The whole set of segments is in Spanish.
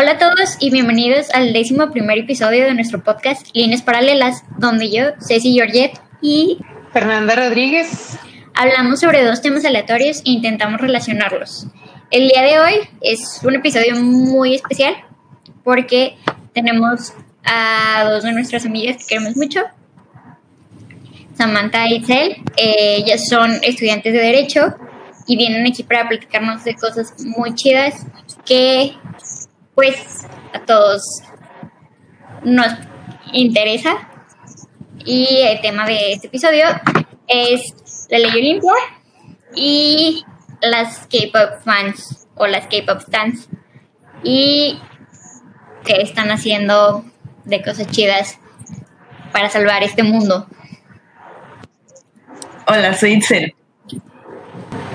Hola a todos y bienvenidos al décimo primer episodio de nuestro podcast Líneas Paralelas, donde yo, Ceci Georgette y Fernanda Rodríguez hablamos sobre dos temas aleatorios e intentamos relacionarlos. El día de hoy es un episodio muy especial porque tenemos a dos de nuestras amigas que queremos mucho, Samantha y Itzel. Eh, ellas son estudiantes de Derecho y vienen aquí para platicarnos de cosas muy chidas que, pues, a todos nos interesa. Y el tema de este episodio es la ley Olimpia y las K-pop fans o las K-pop stands y que están haciendo de cosas chidas para salvar este mundo. Hola, soy Itzel.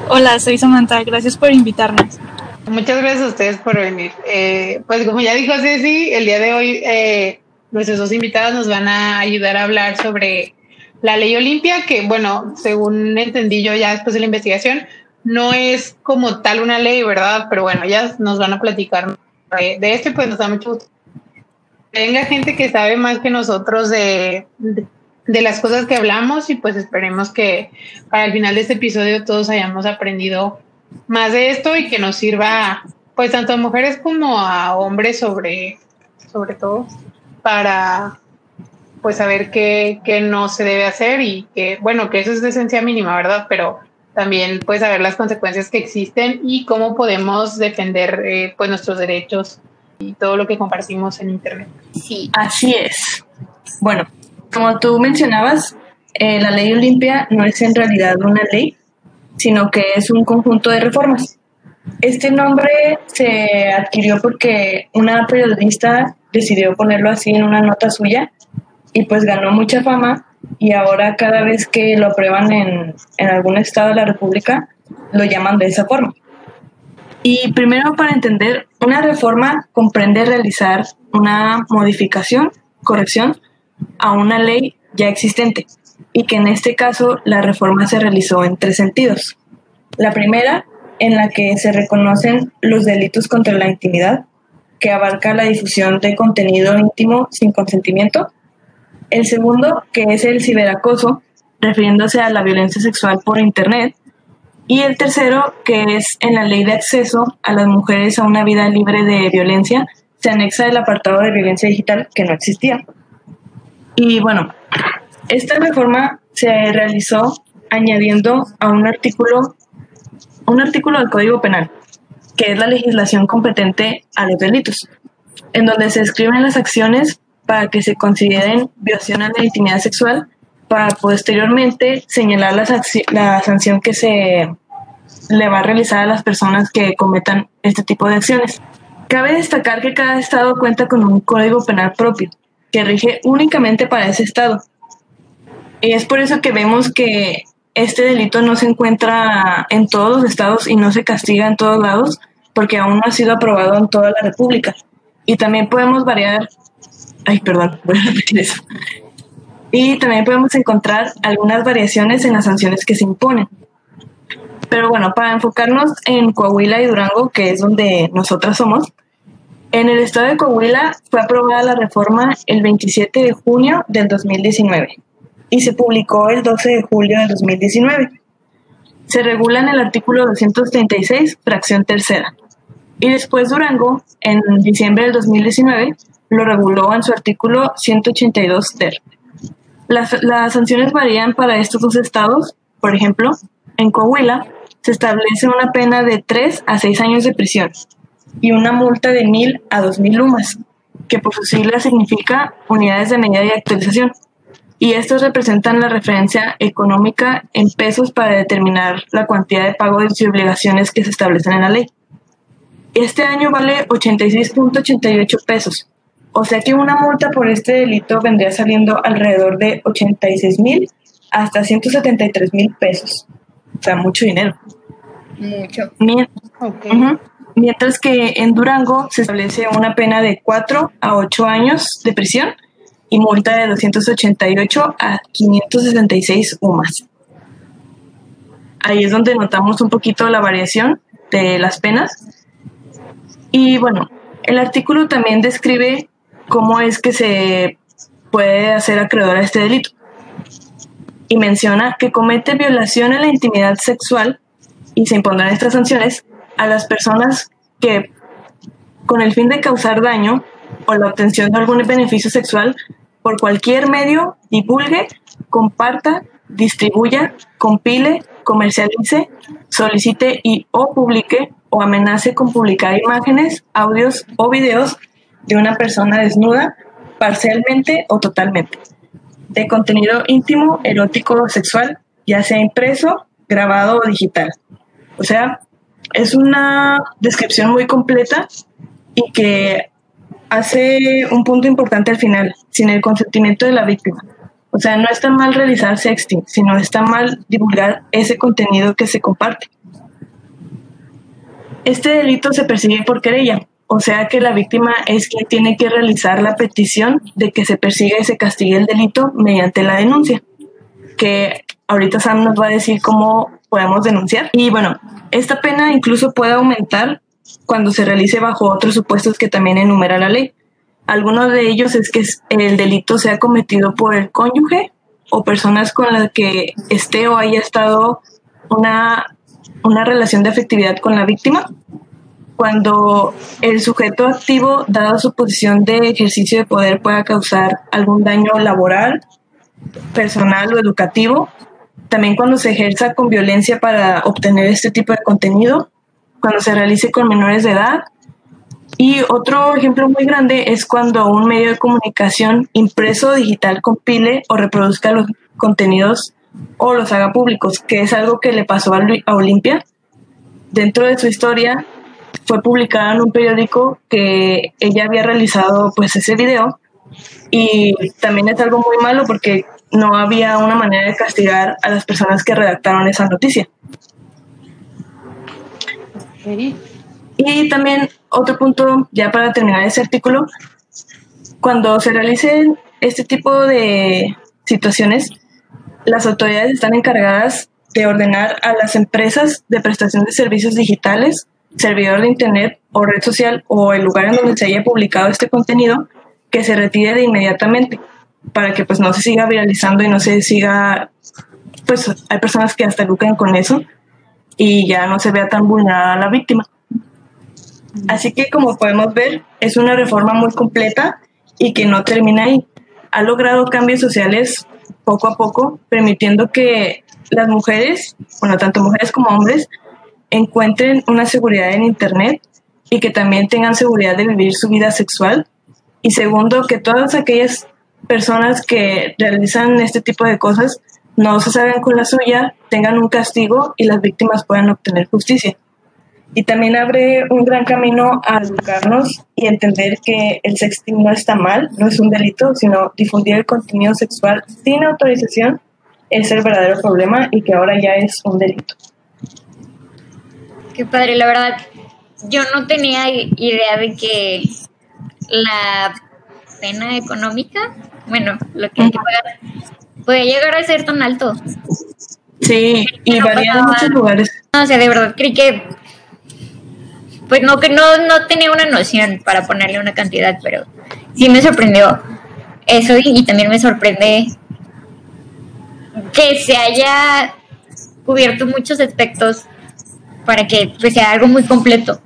Hola, soy Samantha. Gracias por invitarnos. Muchas gracias a ustedes por venir. Eh, pues como ya dijo Ceci, el día de hoy eh, nuestros dos invitados nos van a ayudar a hablar sobre la ley Olimpia, que bueno, según entendí yo ya después de la investigación, no es como tal una ley, ¿verdad? Pero bueno, ya nos van a platicar de, esto y pues nos da mucho gusto. Venga gente que sabe más que nosotros de, de, las cosas que hablamos y pues esperemos que para el final de este episodio todos hayamos aprendido más de esto y que nos sirva pues tanto a mujeres como a hombres sobre, sobre todo para pues saber qué, qué no se debe hacer y que, bueno, que eso es de esencia mínima, ¿verdad? Pero también pues saber las consecuencias que existen y cómo podemos defender eh, pues nuestros derechos y todo lo que compartimos en internet. Sí, así es. Bueno, como tú mencionabas, eh, la ley Olimpia no es en realidad una ley, sino que es un conjunto de reformas. Este nombre se adquirió porque una periodista decidió ponerlo así en una nota suya y pues ganó mucha fama y ahora cada vez que lo aprueban en, en algún estado de la República lo llaman de esa forma. Y primero para entender, una reforma comprende realizar una modificación, corrección a una ley ya existente y que en este caso la reforma se realizó en tres sentidos. La primera, en la que se reconocen los delitos contra la intimidad, que abarca la difusión de contenido íntimo sin consentimiento, el segundo, que es el ciberacoso, refiriéndose a la violencia sexual por Internet. Y el tercero, que es en la ley de acceso a las mujeres a una vida libre de violencia, se anexa el apartado de violencia digital que no existía. Y bueno, esta reforma se realizó añadiendo a un artículo, un artículo del Código Penal, que es la legislación competente a los delitos, en donde se describen las acciones para que se consideren violaciones de la intimidad sexual para posteriormente señalar la, la sanción que se le va a realizar a las personas que cometan este tipo de acciones. Cabe destacar que cada estado cuenta con un código penal propio que rige únicamente para ese estado. Y es por eso que vemos que este delito no se encuentra en todos los estados y no se castiga en todos lados porque aún no ha sido aprobado en toda la República. Y también podemos variar Ay, perdón, voy a repetir eso. Y también podemos encontrar algunas variaciones en las sanciones que se imponen. Pero bueno, para enfocarnos en Coahuila y Durango, que es donde nosotras somos, en el estado de Coahuila fue aprobada la reforma el 27 de junio del 2019 y se publicó el 12 de julio del 2019. Se regula en el artículo 236, fracción tercera. Y después Durango, en diciembre del 2019, lo reguló en su artículo 182 ter. Las, las sanciones varían para estos dos estados. Por ejemplo, en Coahuila se establece una pena de 3 a 6 años de prisión y una multa de 1.000 a 2.000 lumas, que por su sigla significa unidades de medida y actualización. Y estos representan la referencia económica en pesos para determinar la cantidad de pago y obligaciones que se establecen en la ley. Este año vale 86.88 pesos, o sea que una multa por este delito vendría saliendo alrededor de 86 mil hasta 173 mil pesos. O sea, mucho dinero. Mucho. Mientras que en Durango se establece una pena de 4 a 8 años de prisión y multa de 288 a 566 UMAS. Ahí es donde notamos un poquito la variación de las penas. Y bueno, el artículo también describe cómo es que se puede hacer acreedor a este delito. Y menciona que comete violación a la intimidad sexual y se impondrán estas sanciones a las personas que, con el fin de causar daño o la obtención de algún beneficio sexual, por cualquier medio divulgue, comparta, distribuya, compile, comercialice, solicite y o publique o amenace con publicar imágenes, audios o videos de una persona desnuda, parcialmente o totalmente, de contenido íntimo, erótico o sexual, ya sea impreso, grabado o digital. O sea, es una descripción muy completa y que hace un punto importante al final, sin el consentimiento de la víctima. O sea, no está mal realizar sexting, sino está mal divulgar ese contenido que se comparte. Este delito se persigue por querella, o sea que la víctima es quien tiene que realizar la petición de que se persiga y se castigue el delito mediante la denuncia, que ahorita Sam nos va a decir cómo podemos denunciar. Y bueno, esta pena incluso puede aumentar cuando se realice bajo otros supuestos que también enumera la ley. Algunos de ellos es que el delito sea cometido por el cónyuge o personas con las que esté o haya estado una una relación de afectividad con la víctima cuando el sujeto activo, dado su posición de ejercicio de poder, pueda causar algún daño laboral, personal o educativo. También cuando se ejerza con violencia para obtener este tipo de contenido, cuando se realice con menores de edad. Y otro ejemplo muy grande es cuando un medio de comunicación impreso o digital compile o reproduzca los contenidos o los haga públicos, que es algo que le pasó a Olimpia. Dentro de su historia fue publicada en un periódico que ella había realizado pues ese video y también es algo muy malo porque no había una manera de castigar a las personas que redactaron esa noticia. Y también otro punto, ya para terminar ese artículo, cuando se realicen este tipo de situaciones, las autoridades están encargadas de ordenar a las empresas de prestación de servicios digitales, servidor de Internet o red social o el lugar en donde se haya publicado este contenido que se retire de inmediatamente para que pues no se siga viralizando y no se siga, pues hay personas que hasta lucran con eso y ya no se vea tan vulnerada la víctima. Así que como podemos ver, es una reforma muy completa y que no termina ahí. Ha logrado cambios sociales poco a poco, permitiendo que las mujeres, bueno, tanto mujeres como hombres, encuentren una seguridad en Internet y que también tengan seguridad de vivir su vida sexual. Y segundo, que todas aquellas personas que realizan este tipo de cosas no se salgan con la suya, tengan un castigo y las víctimas puedan obtener justicia y también abre un gran camino a educarnos y entender que el sexting no está mal, no es un delito, sino difundir el contenido sexual sin autorización es el verdadero problema y que ahora ya es un delito. Qué padre, la verdad, yo no tenía idea de que la pena económica, bueno, lo que hay que pagar, puede llegar a ser tan alto. Sí, y varía en muchos lugares. No, o sea, de verdad creí que pues no que no, no tenía una noción para ponerle una cantidad, pero sí me sorprendió eso y, también me sorprende que se haya cubierto muchos aspectos para que pues, sea algo muy completo.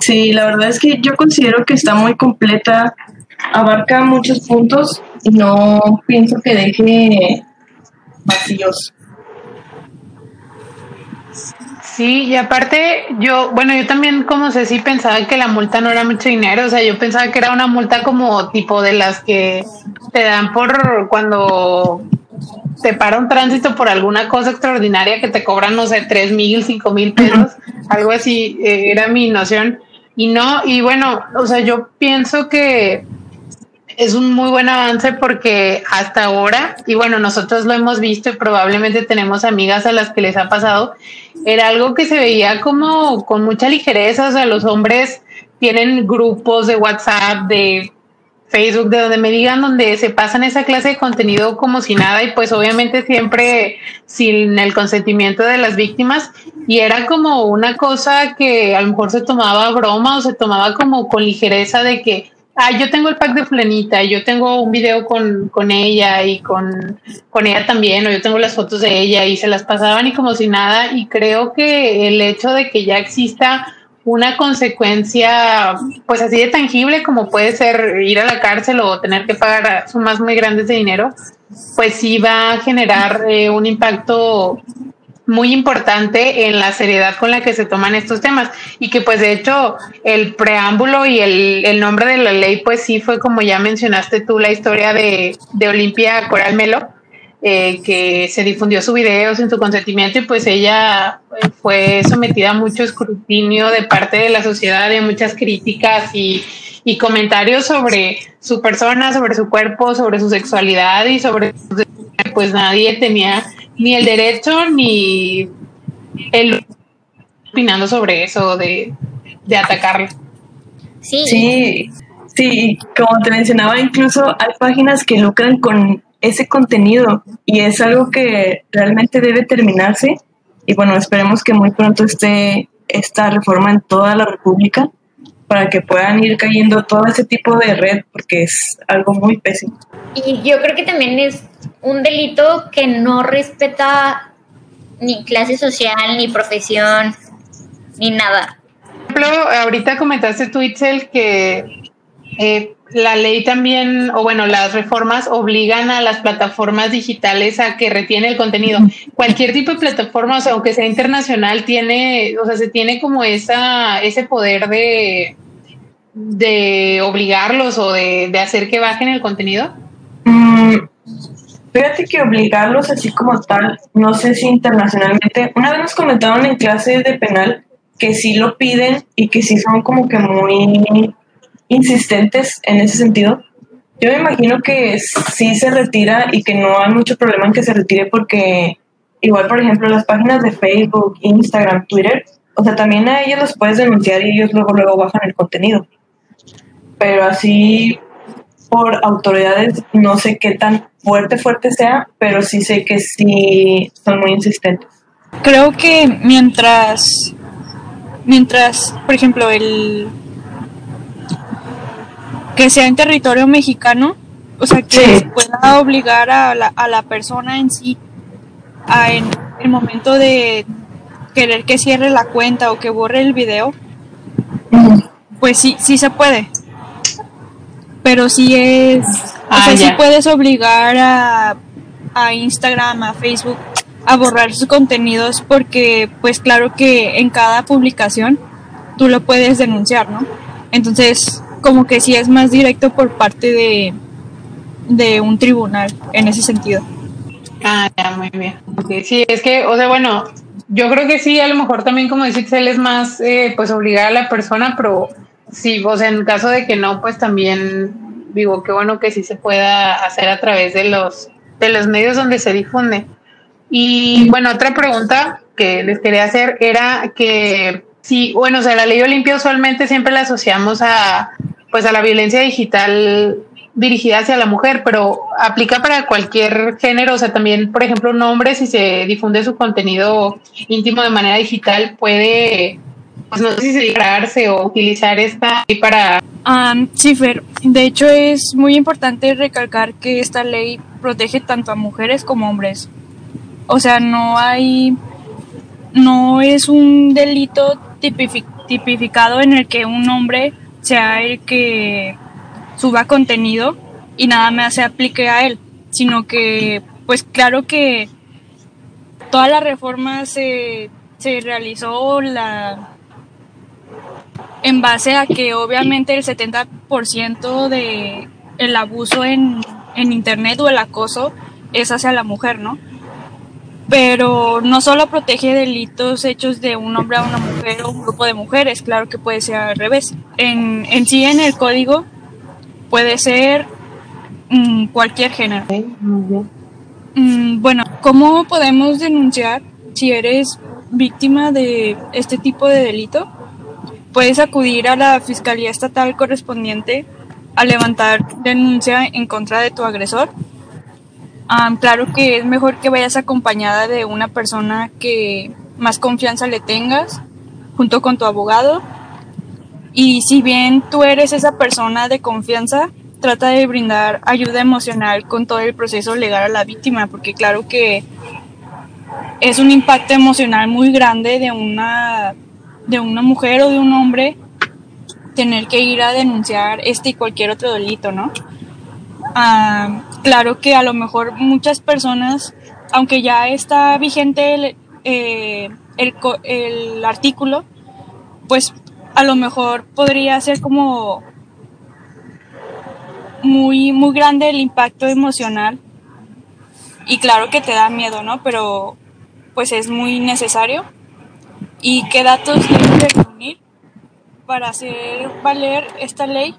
Sí, la verdad es que yo considero que está muy completa, abarca muchos puntos y no pienso que deje vacíos. Sí, y aparte yo, bueno, yo también como sé si pensaba que la multa no era mucho dinero, o sea, yo pensaba que era una multa como tipo de las que te dan por cuando te para un tránsito por alguna cosa extraordinaria que te cobran, no sé, tres mil, cinco mil pesos, algo así, eh, era mi noción. Y no, y bueno, o sea, yo pienso que es un muy buen avance porque hasta ahora, y bueno, nosotros lo hemos visto y probablemente tenemos amigas a las que les ha pasado, era algo que se veía como con mucha ligereza, o sea, los hombres tienen grupos de WhatsApp, de Facebook, de donde me digan, donde se pasan esa clase de contenido como si nada y pues obviamente siempre sin el consentimiento de las víctimas. Y era como una cosa que a lo mejor se tomaba broma o se tomaba como con ligereza de que, ah, yo tengo el pack de flanita, yo tengo un video con, con ella y con, con ella también, o yo tengo las fotos de ella y se las pasaban y como si nada y creo que el hecho de que ya exista una consecuencia pues así de tangible como puede ser ir a la cárcel o tener que pagar sumas muy grandes de dinero, pues sí va a generar eh, un impacto muy importante en la seriedad con la que se toman estos temas. Y que pues de hecho el preámbulo y el, el nombre de la ley pues sí fue como ya mencionaste tú la historia de, de Olimpia Coral Melo eh, que se difundió su video sin su consentimiento y pues ella eh, fue sometida a mucho escrutinio de parte de la sociedad, de muchas críticas y, y comentarios sobre su persona, sobre su cuerpo, sobre su sexualidad y sobre pues nadie tenía ni el derecho ni el opinando sobre eso de, de atacarlo. Sí. sí, sí, como te mencionaba, incluso hay páginas que lucran con ese contenido y es algo que realmente debe terminarse y bueno, esperemos que muy pronto esté esta reforma en toda la República para que puedan ir cayendo todo ese tipo de red porque es algo muy pésimo. Y yo creo que también es un delito que no respeta ni clase social, ni profesión, ni nada. Por ejemplo, ahorita comentaste tú, Itzel, que eh, la ley también, o bueno, las reformas obligan a las plataformas digitales a que retiene el contenido. Cualquier tipo de plataforma, o sea, aunque sea internacional, tiene, o sea, se tiene como esa, ese poder de, de obligarlos o de, hacer que bajen el contenido. Mm, fíjate que obligarlos así como tal, no sé si internacionalmente, una vez nos comentaron en clases de penal que sí lo piden y que sí son como que muy insistentes en ese sentido. Yo me imagino que sí se retira y que no hay mucho problema en que se retire porque igual, por ejemplo, las páginas de Facebook, Instagram, Twitter, o sea, también a ellos los puedes denunciar y ellos luego luego bajan el contenido. Pero así por autoridades no sé qué tan fuerte fuerte sea, pero sí sé que sí son muy insistentes. Creo que mientras mientras, por ejemplo, el que sea en territorio mexicano, o sea, que se pueda obligar a la, a la persona en sí a en el momento de querer que cierre la cuenta o que borre el video, pues sí, sí se puede. Pero sí es, o sea, sí puedes obligar a, a Instagram, a Facebook a borrar sus contenidos porque pues claro que en cada publicación tú lo puedes denunciar, ¿no? Entonces, como que sí es más directo por parte de, de un tribunal en ese sentido. Ah, ya, muy bien. Sí, es que, o sea, bueno, yo creo que sí, a lo mejor también, como dice Excel, es más, eh, pues, obligar a la persona, pero sí, sea, en caso de que no, pues también digo, qué bueno que sí se pueda hacer a través de los, de los medios donde se difunde. Y bueno, otra pregunta que les quería hacer era que sí, bueno, o sea, la ley Olimpia usualmente siempre la asociamos a, pues a la violencia digital dirigida hacia la mujer, pero aplica para cualquier género, o sea, también, por ejemplo, un hombre, si se difunde su contenido íntimo de manera digital, puede, pues no sé si se o utilizar esta para... Um, sí, Fer, de hecho es muy importante recalcar que esta ley protege tanto a mujeres como a hombres. O sea, no hay, no es un delito tipificado en el que un hombre sea el que suba contenido y nada más se aplique a él, sino que pues claro que toda la reforma se, se realizó la en base a que obviamente el 70% de el abuso en, en internet o el acoso es hacia la mujer, ¿no? pero no solo protege delitos hechos de un hombre a una mujer o un grupo de mujeres, claro que puede ser al revés. En, en sí, en el código puede ser mm, cualquier género. Ok, muy bien. Mm, Bueno, ¿cómo podemos denunciar si eres víctima de este tipo de delito? Puedes acudir a la Fiscalía Estatal correspondiente a levantar denuncia en contra de tu agresor. Ah, claro que es mejor que vayas acompañada de una persona que más confianza le tengas, junto con tu abogado. Y si bien tú eres esa persona de confianza, trata de brindar ayuda emocional con todo el proceso legal a la víctima, porque claro que es un impacto emocional muy grande de una, de una mujer o de un hombre tener que ir a denunciar este y cualquier otro delito, ¿no? Ah, claro que a lo mejor muchas personas, aunque ya está vigente el, eh, el, el artículo, pues a lo mejor podría ser como muy, muy grande el impacto emocional. Y claro que te da miedo, ¿no? Pero pues es muy necesario. ¿Y qué datos debes de reunir para hacer valer esta ley?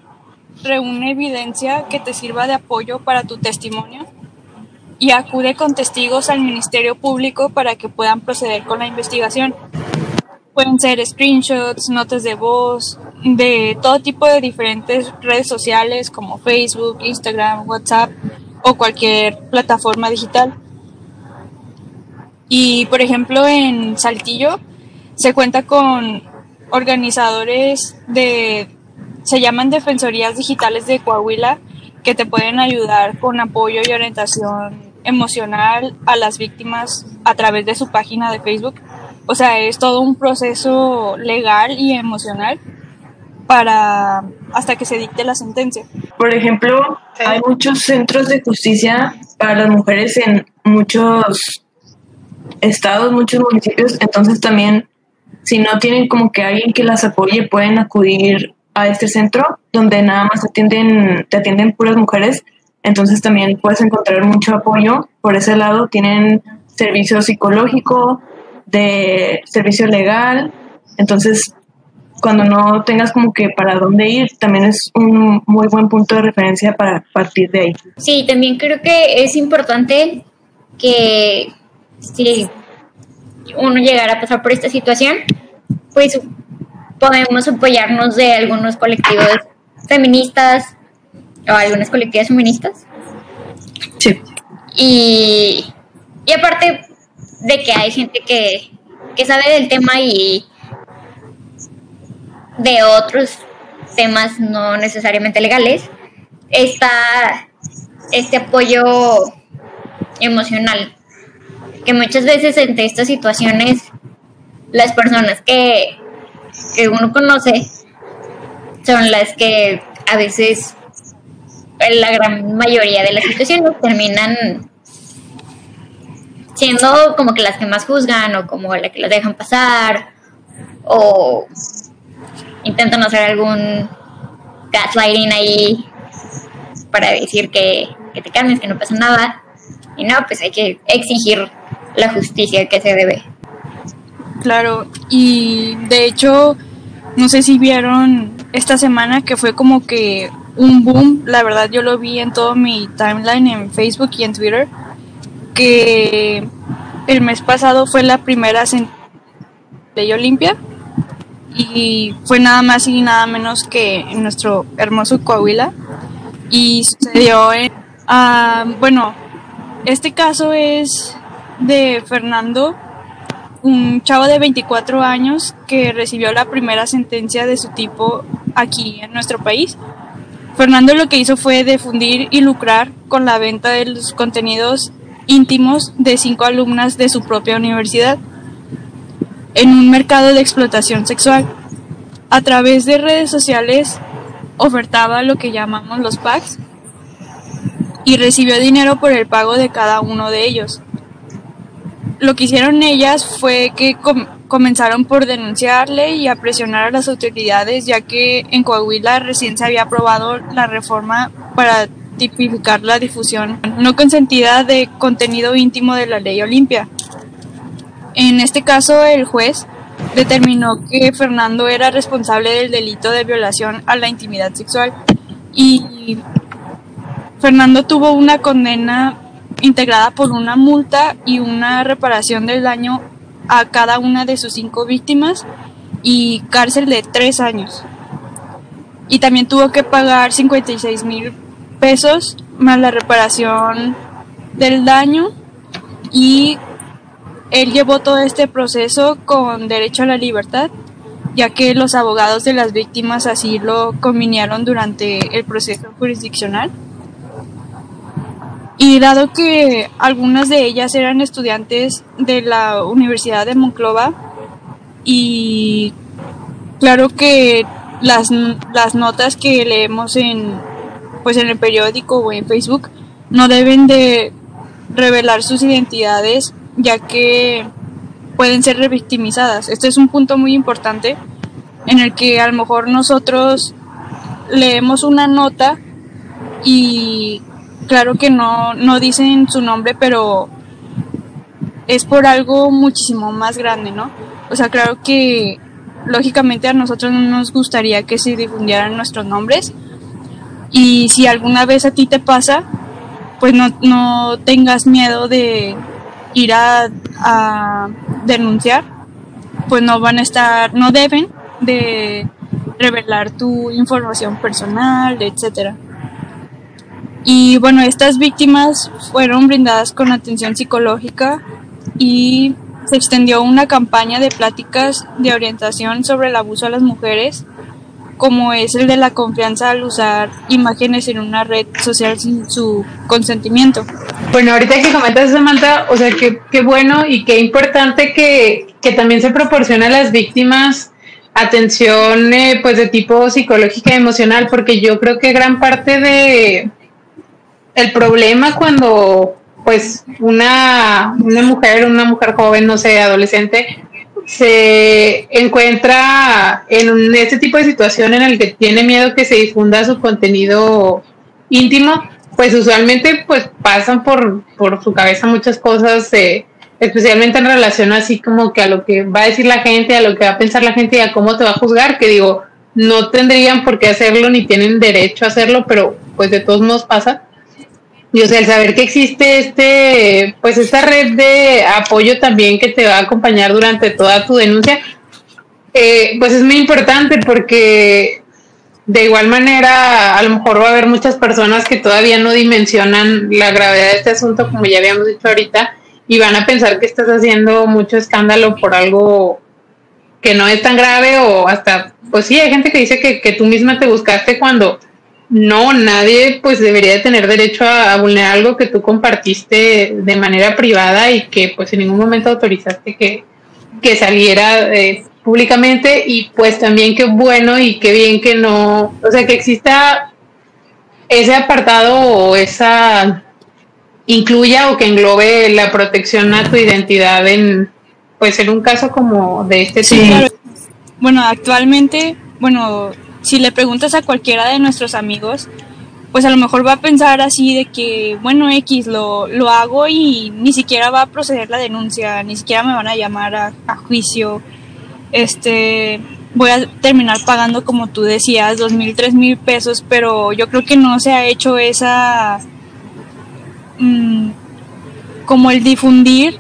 Reúne evidencia que te sirva de apoyo para tu testimonio y acude con testigos al Ministerio Público para que puedan proceder con la investigación. Pueden ser screenshots, notas de voz, de todo tipo de diferentes redes sociales como Facebook, Instagram, WhatsApp o cualquier plataforma digital. Y por ejemplo en Saltillo se cuenta con organizadores de, se llaman Defensorías Digitales de Coahuila, que te pueden ayudar con apoyo y orientación emocional a las víctimas a través de su página de Facebook. O sea, es todo un proceso legal y emocional para hasta que se dicte la sentencia. Por ejemplo, Sí. hay muchos centros de justicia para las mujeres en muchos estados, muchos municipios, entonces también si no tienen como que alguien que las apoye, pueden acudir a este centro donde nada más atienden, te atienden puras mujeres, entonces también puedes encontrar mucho apoyo por ese lado, tienen servicio psicológico, de servicio legal, entonces cuando no tengas como que para dónde ir, también es un muy buen punto de referencia para partir de ahí. Sí, también creo que es importante que si uno llegara a pasar por esta situación, pues podemos apoyarnos de algunos colectivos feministas o algunas colectivas feministas. Sí. Y, y aparte de que hay gente que, que sabe del tema y de otros temas no necesariamente legales, está este apoyo emocional. Que muchas veces entre estas situaciones las personas que, que uno conoce son las que a veces en la gran mayoría de las situaciones terminan siendo como que las que más juzgan o como la que las dejan pasar o intentan hacer algún gaslighting ahí para decir que, que te calmes, que no pasa nada. Y no, pues hay que exigir la justicia que se debe. Claro, y de hecho, no sé si vieron esta semana que fue como que un boom, la verdad yo lo vi en todo mi timeline en Facebook y en Twitter, que el mes pasado fue la primera ley Olimpia y fue nada más y nada menos que en nuestro hermoso Coahuila y sucedió en, ah, bueno, este caso es de Fernando, un chavo de 24 años que recibió la primera sentencia de su tipo aquí en nuestro país. Fernando lo que hizo fue difundir y lucrar con la venta de los contenidos íntimos de cinco alumnas de su propia universidad en un mercado de explotación sexual. A través de redes sociales ofertaba lo que llamamos los packs y recibió dinero por el pago de cada uno de ellos lo que hicieron ellas fue que com- comenzaron por denunciarle y a presionar a las autoridades, ya que en Coahuila recién se había aprobado la reforma para tipificar la difusión no consentida de contenido íntimo de la ley Olimpia. En este caso, el juez determinó que Fernando era responsable del delito de violación a la intimidad sexual y Fernando tuvo una condena integrada por una multa y una reparación del daño a cada una de sus cinco víctimas y cárcel de tres años. Y también tuvo que pagar 56 mil pesos más la reparación del daño y él llevó todo este proceso con derecho a la libertad, ya que los abogados de las víctimas así lo convinieron durante el proceso jurisdiccional. Y dado que algunas de ellas eran estudiantes de la Universidad de Monclova, y claro que las, las notas que leemos en, pues en el periódico o en Facebook no deben de revelar sus identidades ya que pueden ser revictimizadas. Este es un punto muy importante en el que a lo mejor nosotros leemos una nota y claro que no, no dicen su nombre, pero es por algo muchísimo más grande, ¿no? O sea, claro que lógicamente a nosotros no nos gustaría que se difundieran nuestros nombres y si alguna vez a ti te pasa, pues no, no tengas miedo de ir a, a denunciar, pues no van a estar, no deben de revelar tu información personal, etcétera. Y bueno, estas víctimas fueron brindadas con atención psicológica y se extendió una campaña de pláticas de orientación sobre el abuso a las mujeres, como es el de la confianza al usar imágenes en una red social sin su consentimiento. Bueno, ahorita que comentas Samantha, o sea, qué, qué bueno y qué importante que, que también se proporciona a las víctimas atención eh, pues de tipo psicológica y emocional, porque yo creo que gran parte de el problema cuando pues una, una mujer, una mujer joven, no sé, adolescente, se encuentra en este tipo de situación en el que tiene miedo que se difunda su contenido íntimo, pues usualmente pues pasan por, por su cabeza muchas cosas, eh, especialmente en relación así como que a lo que va a decir la gente, a lo que va a pensar la gente y a cómo te va a juzgar, que digo, no tendrían por qué hacerlo ni tienen derecho a hacerlo, pero pues de todos modos pasa. Y o sea, el saber que existe este, pues esta red de apoyo también que te va a acompañar durante toda tu denuncia, eh, pues es muy importante porque de igual manera a lo mejor va a haber muchas personas que todavía no dimensionan la gravedad de este asunto, como ya habíamos dicho ahorita, y van a pensar que estás haciendo mucho escándalo por algo que no es tan grave o hasta, pues sí, hay gente que dice que, que tú misma te buscaste cuando no, nadie pues debería de tener derecho a, vulnerar algo que tú compartiste de manera privada y que pues en ningún momento autorizaste que, que saliera eh, públicamente y pues también qué bueno y qué bien que no, o sea, que exista ese apartado o esa incluya o que englobe la protección a tu identidad en pues en un caso como de este tipo. Bueno, actualmente, bueno, si le preguntas a cualquiera de nuestros amigos, pues a lo mejor va a pensar así de que, bueno, X, lo, lo hago y ni siquiera va a proceder la denuncia, ni siquiera me van a llamar a, juicio. Este, voy a terminar pagando, como tú decías, dos mil, tres mil pesos, pero yo creo que no se ha hecho esa, mm, como el difundir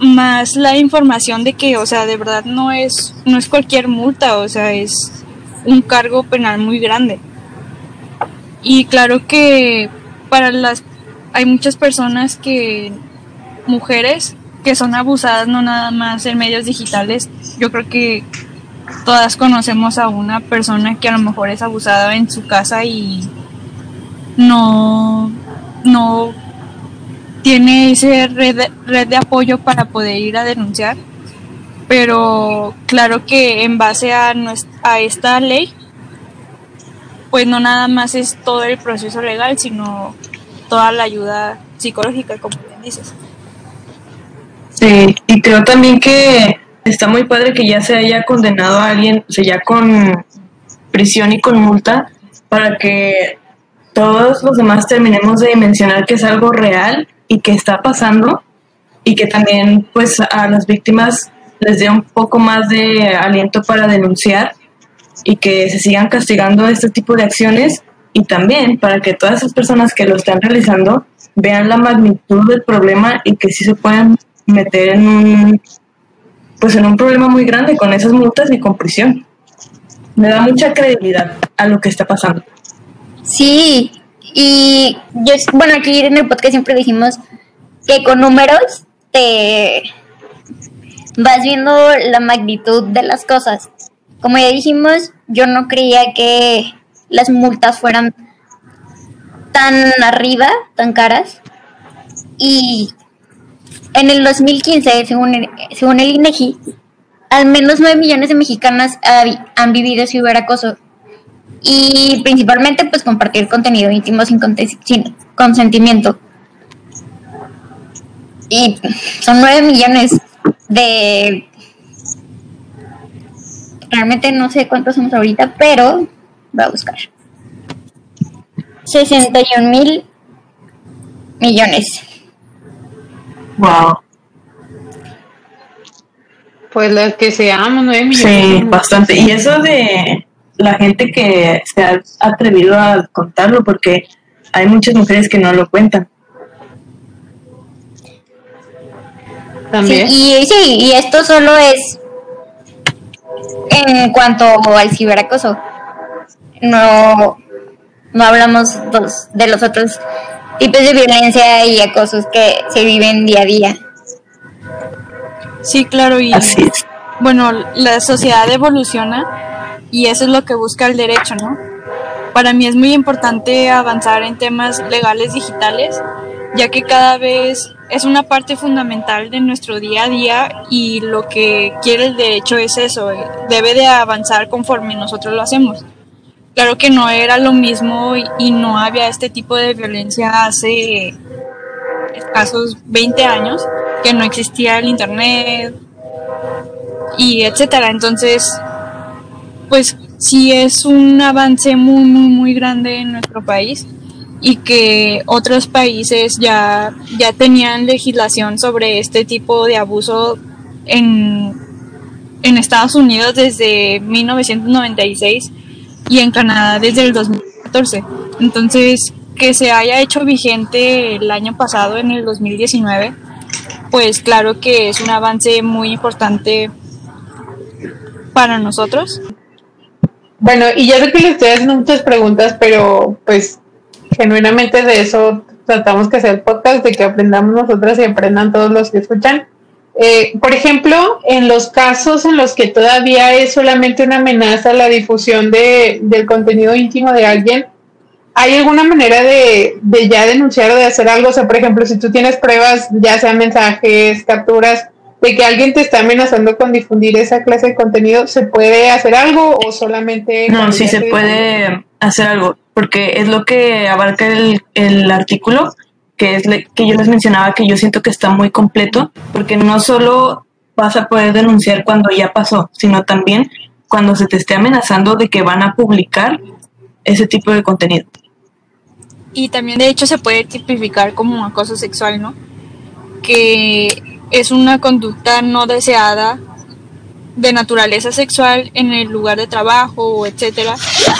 más la información de que, o sea, de verdad no es, no es cualquier multa, o sea, es un cargo penal muy grande. Y claro que para las hay muchas personas que mujeres que son abusadas no nada más en medios digitales. Yo creo que todas conocemos a una persona que a lo mejor es abusada en su casa y no no tiene ese red red de apoyo para poder ir a denunciar pero claro que en base a, a esta ley, pues no nada más es todo el proceso legal, sino toda la ayuda psicológica, como bien dices. Sí, y creo también que está muy padre que ya se haya condenado a alguien, o sea, ya con prisión y con multa, para que todos los demás terminemos de mencionar que es algo real y que está pasando y que también pues a las víctimas les dé un poco más de aliento para denunciar y que se sigan castigando este tipo de acciones y también para que todas esas personas que lo están realizando vean la magnitud del problema y que sí se pueden meter en un pues en un problema muy grande con esas multas y con prisión. Me da mucha credibilidad a lo que está pasando. Sí, y yo, bueno, aquí en el podcast siempre dijimos que con números te vas viendo la magnitud de las cosas. Como ya dijimos, yo no creía que las multas fueran tan arriba, tan caras. Y en el 2015, según el, según el INEGI, al menos 9 millones de mexicanas han vivido ciberacoso. Y principalmente, pues compartir contenido íntimo sin, sin consentimiento. Y son 9 millones de... Realmente no sé cuántos somos ahorita, pero voy a buscar. 61 mil millones. Wow. Pues las que seamos, 9 millones. Sí, bastante. Y eso de la gente que se ha atrevido a contarlo, porque hay muchas mujeres que no lo cuentan. También. y sí, y esto solo es en cuanto al ciberacoso. No, no hablamos de los otros tipos de violencia y acosos que se viven día a día. Sí, claro, y Así es. bueno, la sociedad evoluciona y eso es lo que busca el derecho, ¿no? Para mí es muy importante avanzar en temas legales digitales, ya que cada vez es una parte fundamental de nuestro día a día y lo que quiere el derecho es eso, debe de avanzar conforme nosotros lo hacemos. Claro que no era lo mismo y no había este tipo de violencia hace escasos 20 años, que no existía el internet y etcétera. Entonces, pues sí es un avance muy, muy, muy grande en nuestro país y que otros países ya, ya tenían legislación sobre este tipo de abuso en, en Estados Unidos desde 1996 y en Canadá desde el 2014. Entonces, que se haya hecho vigente el año pasado, en el 2019, pues claro que es un avance muy importante para nosotros. Bueno, y ya sé que les estoy haciendo muchas preguntas, pero pues genuinamente de eso tratamos que sea el podcast, de que aprendamos nosotras y aprendan todos los que escuchan. Eh, por ejemplo, en los casos en los que todavía es solamente una amenaza la difusión de, del contenido íntimo de alguien, ¿hay alguna manera de, de, ya denunciar o de hacer algo? O sea, por ejemplo, si tú tienes pruebas, ya sean mensajes, capturas, de que alguien te está amenazando con difundir esa clase de contenido, ¿se puede hacer algo o solamente... No, sí se puede hacer algo, porque es lo que abarca el, el artículo que es que yo les mencionaba que yo siento que está muy completo, porque no solo vas a poder denunciar cuando ya pasó, sino también cuando se te esté amenazando de que van a publicar ese tipo de contenido. Y también de hecho se puede tipificar como acoso sexual, ¿no? Que es una conducta no deseada de naturaleza sexual en el lugar de trabajo, etcétera,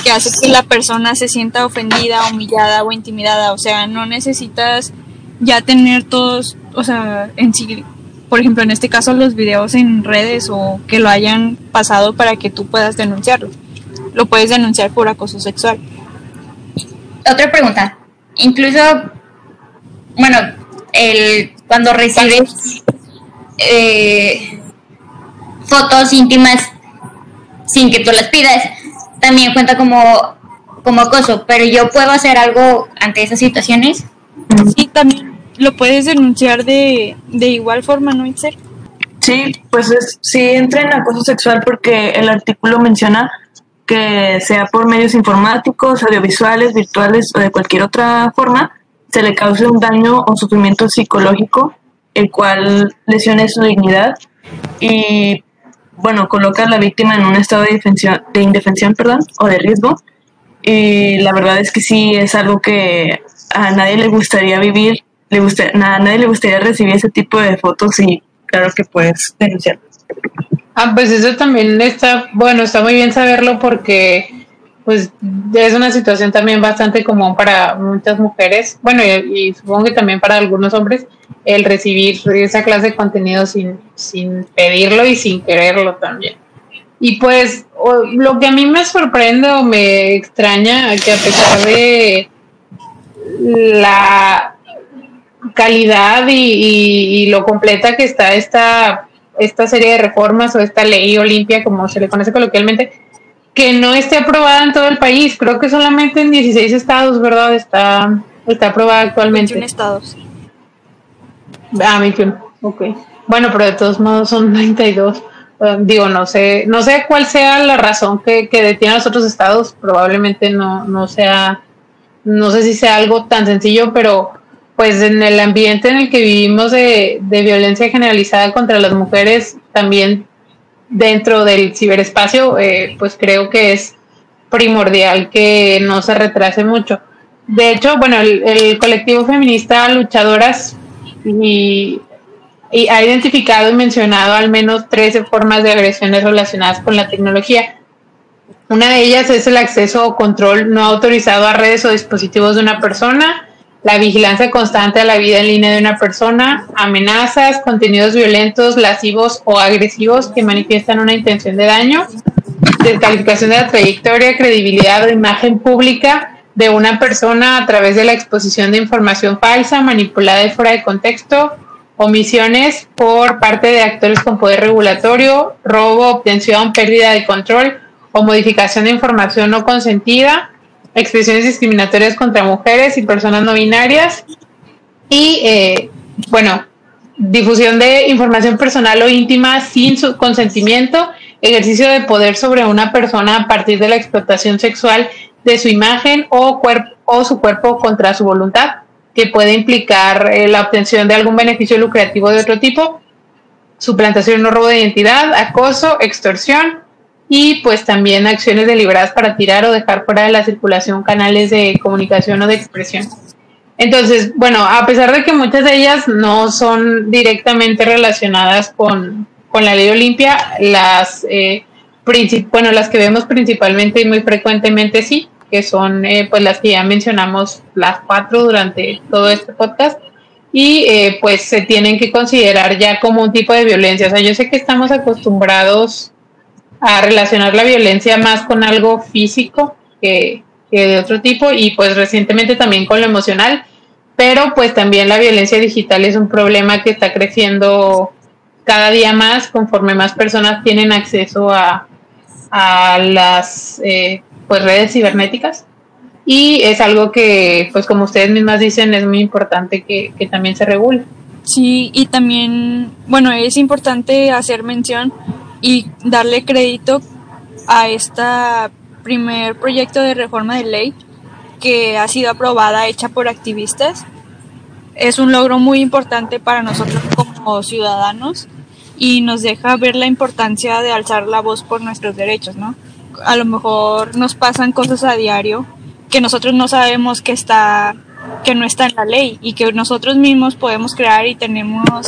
que hace que la persona se sienta ofendida, humillada o intimidada. O sea, no necesitas ya tener todos, o sea, en sí, por ejemplo, en este caso, los videos en redes o que lo hayan pasado para que tú puedas denunciarlo. Lo puedes denunciar por acoso sexual. Otra pregunta. Incluso, bueno, el, cuando recibes eh, fotos íntimas sin que tú las pidas, también cuenta como, como acoso, pero yo puedo hacer algo ante esas situaciones. Sí, también lo puedes denunciar de, de igual forma, ¿no, Itzer? Sí, pues es, sí entra en acoso sexual porque el artículo menciona que sea por medios informáticos, audiovisuales, virtuales o de cualquier otra forma, se le cause un daño o sufrimiento psicológico, el cual lesione su dignidad y bueno, coloca a la víctima en un estado de, de indefensión perdón, o de riesgo. Y la verdad es que sí es algo que a nadie le gustaría vivir, le gusta, a nadie le gustaría recibir ese tipo de fotos y claro que puedes denunciar. Ah, pues eso también está, bueno, está muy bien saberlo porque pues es una situación también bastante común para muchas mujeres, bueno, y, supongo que también para algunos hombres, el recibir esa clase de contenido sin, sin pedirlo y sin quererlo también. Y pues lo que a mí me sorprende o me extraña, que a pesar de la calidad y, lo completa que está esta, esta serie de reformas o esta ley Olimpia, como se le conoce coloquialmente, que no esté aprobada en todo el país. Creo que solamente en 16 estados, ¿verdad? Está, está aprobada actualmente. 21 estados. Ah, 21. Ok. Bueno, pero de todos modos son 92. Ah, digo, no sé, no sé cuál sea la razón que, que detiene a los otros estados. Probablemente no, no sea, no sé si sea algo tan sencillo, pero pues en el ambiente en el que vivimos de, de violencia generalizada contra las mujeres, también dentro del ciberespacio, eh, pues creo que es primordial que no se retrase mucho. De hecho, bueno, el, colectivo feminista Luchadoras y, ha identificado y mencionado al menos 13 formas de agresiones relacionadas con la tecnología. Una de ellas es el acceso o control no autorizado a redes o dispositivos de una persona, la vigilancia constante a la vida en línea de una persona, amenazas, contenidos violentos, lascivos o agresivos que manifiestan una intención de daño, descalificación de la trayectoria, credibilidad o imagen pública de una persona a través de la exposición de información falsa, manipulada y fuera de contexto, omisiones por parte de actores con poder regulatorio, robo, obtención, pérdida de control o modificación de información no consentida, expresiones discriminatorias contra mujeres y personas no binarias y, eh, bueno, difusión de información personal o íntima sin su consentimiento, ejercicio de poder sobre una persona a partir de la explotación sexual de su imagen o, cuerpo, o su cuerpo contra su voluntad, que puede implicar eh, la obtención de algún beneficio lucrativo de otro tipo, suplantación o robo de identidad, acoso, extorsión, y pues también acciones deliberadas para tirar o dejar fuera de la circulación canales de comunicación o de expresión. Entonces, bueno, a pesar de que muchas de ellas no son directamente relacionadas con, la ley Olimpia, las, eh, bueno, las que vemos principalmente y muy frecuentemente sí, que son eh, pues las que ya mencionamos las cuatro durante todo este podcast y eh, pues se tienen que considerar ya como un tipo de violencia. O sea, yo sé que estamos acostumbrados a relacionar la violencia más con algo físico que, de otro tipo y pues recientemente también con lo emocional, pero pues también la violencia digital es un problema que está creciendo cada día más conforme más personas tienen acceso a, a las eh, pues redes cibernéticas y es algo que pues como ustedes mismas dicen es muy importante que, que también se regule. Sí, y también, bueno, es importante hacer mención y darle crédito a este primer proyecto de reforma de ley que ha sido aprobada, hecha por activistas. Es un logro muy importante para nosotros como ciudadanos y nos deja ver la importancia de alzar la voz por nuestros derechos, ¿no? A lo mejor nos pasan cosas a diario que nosotros no sabemos que está que no está en la ley y que nosotros mismos podemos crear y tenemos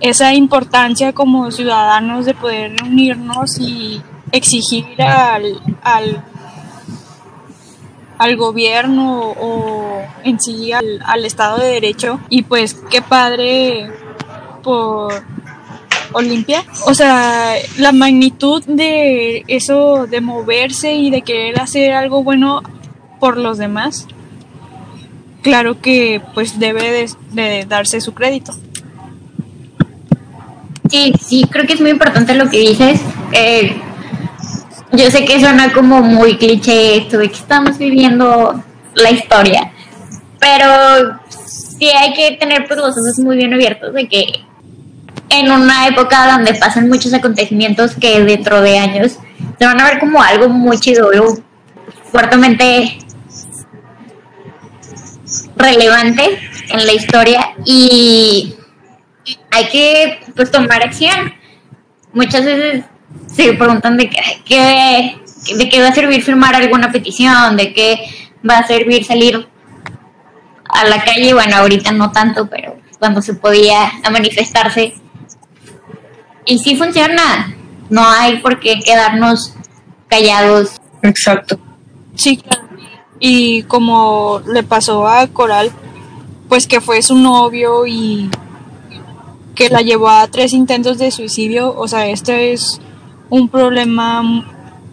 esa importancia como ciudadanos de poder unirnos y exigir al, al, al gobierno o en sí al, al, Estado de Derecho y pues qué padre por Olimpia. O sea, la magnitud de eso de moverse y de querer hacer algo bueno por los demás, claro que pues debe de darse su crédito. Sí, sí, creo que es muy importante lo que dices. Eh, yo sé que suena como muy cliché esto de que estamos viviendo la historia, pero sí hay que tener pues, los ojos muy bien abiertos de que en una época donde pasan muchos acontecimientos que dentro de años se van a ver como algo muy chido, fuertemente relevante en la historia y hay que pues tomar acción. Muchas veces se preguntan de qué, de qué va a servir firmar alguna petición, de qué va a servir salir a la calle, bueno, ahorita no tanto, pero cuando se podía manifestarse. Y sí funciona, no hay por qué quedarnos callados Exacto. Sí, claro. Y como le pasó a Coral, pues que fue su novio y que la llevó a tres intentos de suicidio, o sea, este es un problema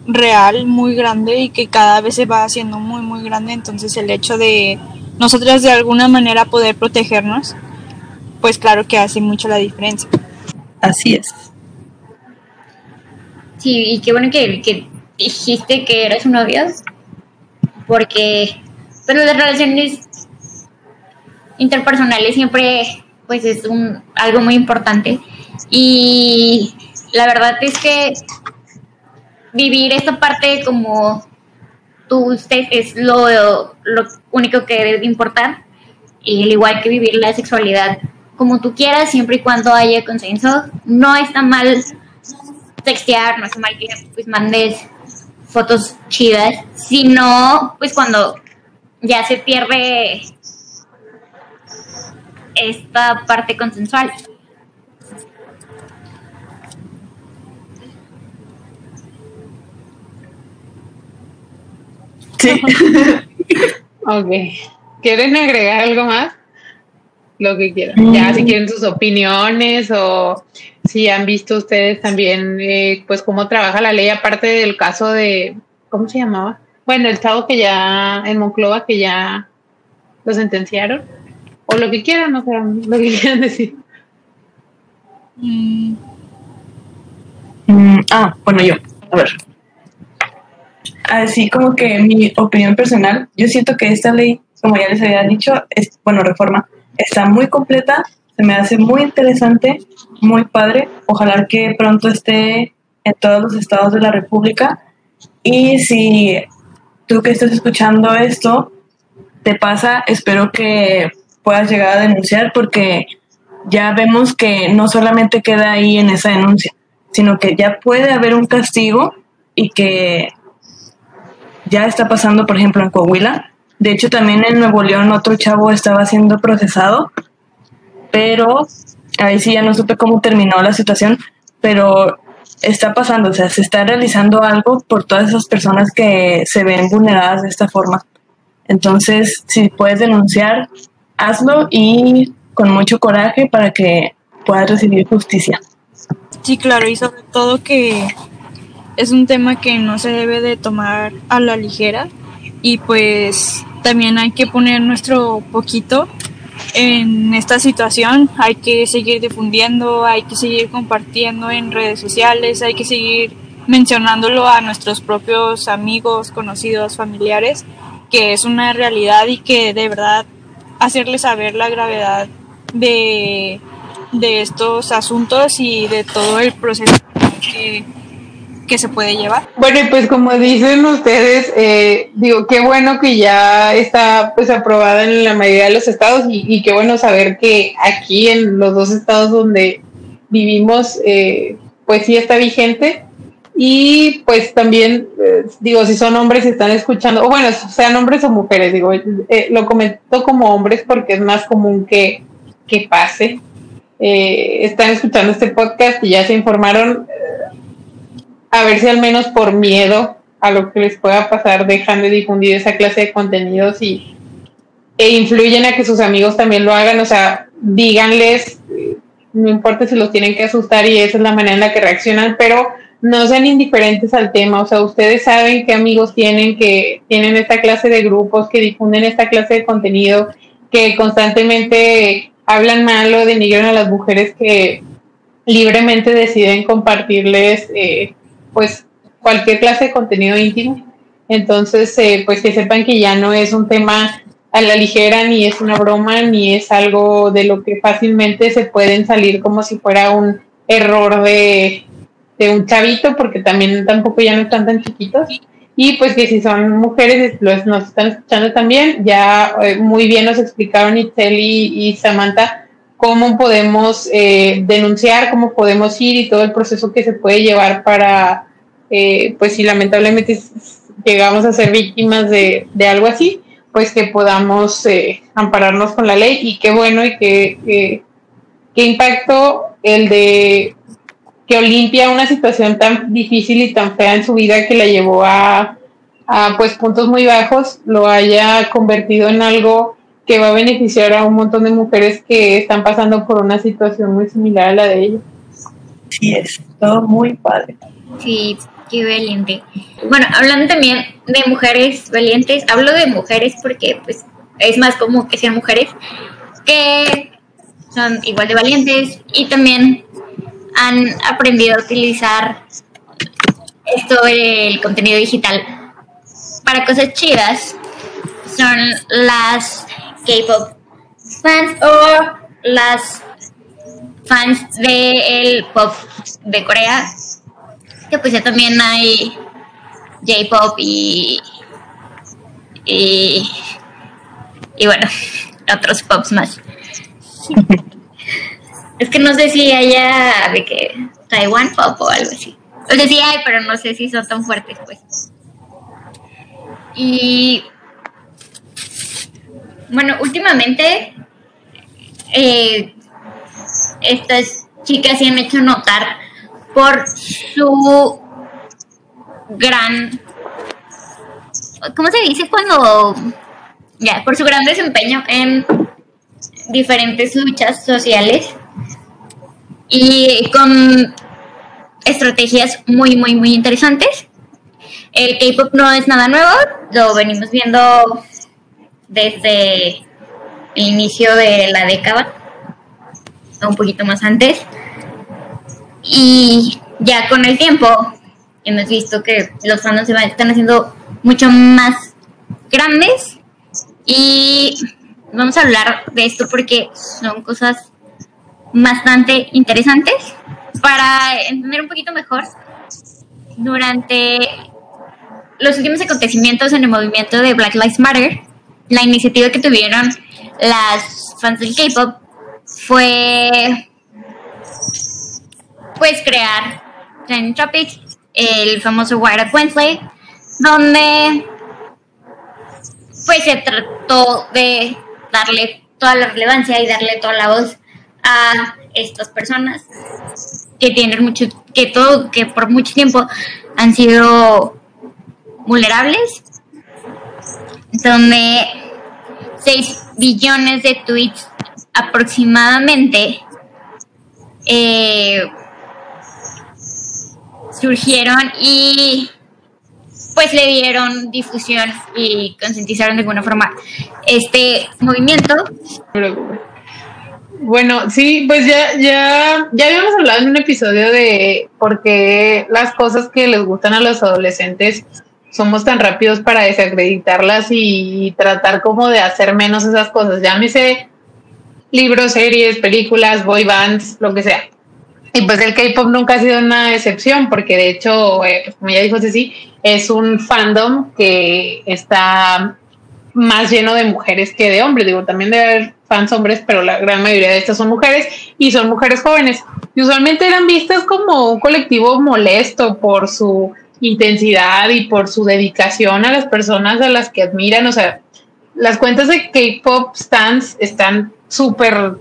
real muy grande y que cada vez se va haciendo muy muy grande, entonces el hecho de nosotras de alguna manera poder protegernos, pues claro que hace mucho la diferencia. Así es. Sí, y qué bueno que, que dijiste que eras su novio, porque pero las relaciones interpersonales siempre pues es un algo muy importante. Y la verdad es que vivir esta parte como tú usted es lo, lo único que debe importar. Y al igual que vivir la sexualidad como tú quieras siempre y cuando haya consenso. No está mal textear no está mal que pues mandes fotos chidas sino pues cuando ya se pierde esta parte consensual. Sí. Ok. ¿Quieren agregar algo más? Lo que quieran. Ya, si quieren sus opiniones o si han visto ustedes también, eh, pues, cómo trabaja la ley, aparte del caso de, ¿cómo se llamaba? Bueno, el chavo que ya, en Monclova, que ya lo sentenciaron. O lo que quieran, o sea, lo que quieran decir. Mm, Mm, ah, bueno, yo. A ver. Así como que mi opinión personal, yo siento que esta ley, como ya les había dicho, es, bueno, reforma, está muy completa, se me hace muy interesante, muy padre. Ojalá que pronto esté en todos los estados de la República. Y si tú que estás escuchando esto te pasa, espero que puedas llegar a denunciar porque ya vemos que no solamente queda ahí en esa denuncia, sino que ya puede haber un castigo y que ya está pasando, por ejemplo, en Coahuila. De hecho, también en Nuevo León otro chavo estaba siendo procesado, pero ahí sí ya no supe cómo terminó la situación, pero está pasando, o sea, se está realizando algo por todas esas personas que se ven vulneradas de esta forma. Entonces, si puedes denunciar, hazlo y con mucho coraje para que puedas recibir justicia. Sí, claro, y sobre todo que es un tema que no se debe de tomar a la ligera y pues también hay que poner nuestro poquito en esta situación, hay que seguir difundiendo, hay que seguir compartiendo en redes sociales, hay que seguir mencionándolo a nuestros propios amigos, conocidos, familiares, que es una realidad y que de verdad hacerles saber la gravedad de, de estos asuntos y de todo el proceso que, que se puede llevar. Bueno, y pues como dicen ustedes, eh, digo, qué bueno que ya está pues aprobada en la mayoría de los estados y, y qué bueno saber que aquí en los dos estados donde vivimos, eh, pues sí está vigente. Y pues también, eh, digo, si son hombres y están escuchando, o bueno, sean hombres o mujeres, digo, eh, lo comento como hombres porque es más común que, que pase. Eh, están escuchando este podcast y ya se informaron, eh, a ver si al menos por miedo a lo que les pueda pasar dejan de difundir esa clase de contenidos y e influyen a que sus amigos también lo hagan, o sea, díganles, no importa si los tienen que asustar y esa es la manera en la que reaccionan, pero no sean indiferentes al tema, o sea, ustedes saben qué amigos tienen que tienen esta clase de grupos, que difunden esta clase de contenido, que constantemente hablan mal o denigran a las mujeres que libremente deciden compartirles eh, pues cualquier clase de contenido íntimo. Entonces, eh, pues que sepan que ya no es un tema a la ligera, ni es una broma, ni es algo de lo que fácilmente se pueden salir como si fuera un error de, de un chavito, porque también tampoco ya no están tan chiquitos. Y pues que si son mujeres, los, nos están escuchando también, ya eh, muy bien nos explicaron Itzel y, y Samantha cómo podemos eh, denunciar, cómo podemos ir y todo el proceso que se puede llevar para, eh, pues si lamentablemente llegamos a ser víctimas de, de algo así, pues que podamos eh, ampararnos con la ley y qué bueno y qué, qué, qué impacto el de que Olimpia, una situación tan difícil y tan fea en su vida que la llevó a, a pues puntos muy bajos lo haya convertido en algo que va a beneficiar a un montón de mujeres que están pasando por una situación muy similar a la de ella. Sí, es todo muy padre. Sí, qué valiente. Bueno, hablando también de mujeres valientes, hablo de mujeres porque pues es más como que sean mujeres que son igual de valientes y también han aprendido a utilizar esto del contenido digital para cosas chidas. Son las K-pop fans o las fans del pop de Corea, que pues ya también hay J-pop y, y, y bueno, otros pops más. es que no sé si haya de que Taiwan pop o algo así. O sea, sí hay, pero no sé si son tan fuertes, pues. Y bueno, últimamente eh, estas chicas se han hecho notar por su gran, ¿cómo se dice cuando? Ya, por su gran desempeño en diferentes luchas sociales y con estrategias muy, muy, muy interesantes. El K-pop no es nada nuevo, lo venimos viendo desde el inicio de la década, un poquito más antes. Y ya con el tiempo hemos visto que los fans se están haciendo mucho más grandes y vamos a hablar de esto porque son cosas bastante interesantes. Para entender un poquito mejor durante los últimos acontecimientos en el movimiento de Black Lives Matter la iniciativa que tuvieron las fans del K-pop fue pues crear Trending Topics, el famoso Wired Wednesday, donde pues se trató de darle toda la relevancia y darle toda la voz a estas personas que tienen mucho, que todo, que por mucho tiempo han sido vulnerables donde 6 billones de tweets aproximadamente eh, surgieron y pues le dieron difusión y concientizaron de alguna forma este movimiento. Bueno, sí, pues ya, ya, ya habíamos hablado en un episodio de por qué las cosas que les gustan a los adolescentes somos tan rápidos para desacreditarlas y tratar como de hacer menos esas cosas. Llámese libros, series, películas, boy bands, lo que sea. Y pues el K-pop nunca ha sido una excepción, porque de hecho, eh, pues como ya dijo Ceci, es un fandom que está más lleno de mujeres que de hombres. Digo, también debe haber fans hombres, pero la gran mayoría de estas son mujeres y son mujeres jóvenes. Y usualmente eran vistas como un colectivo molesto por su intensidad y por su dedicación a las personas a las que admiran. O sea, las cuentas de K-Pop stands están súper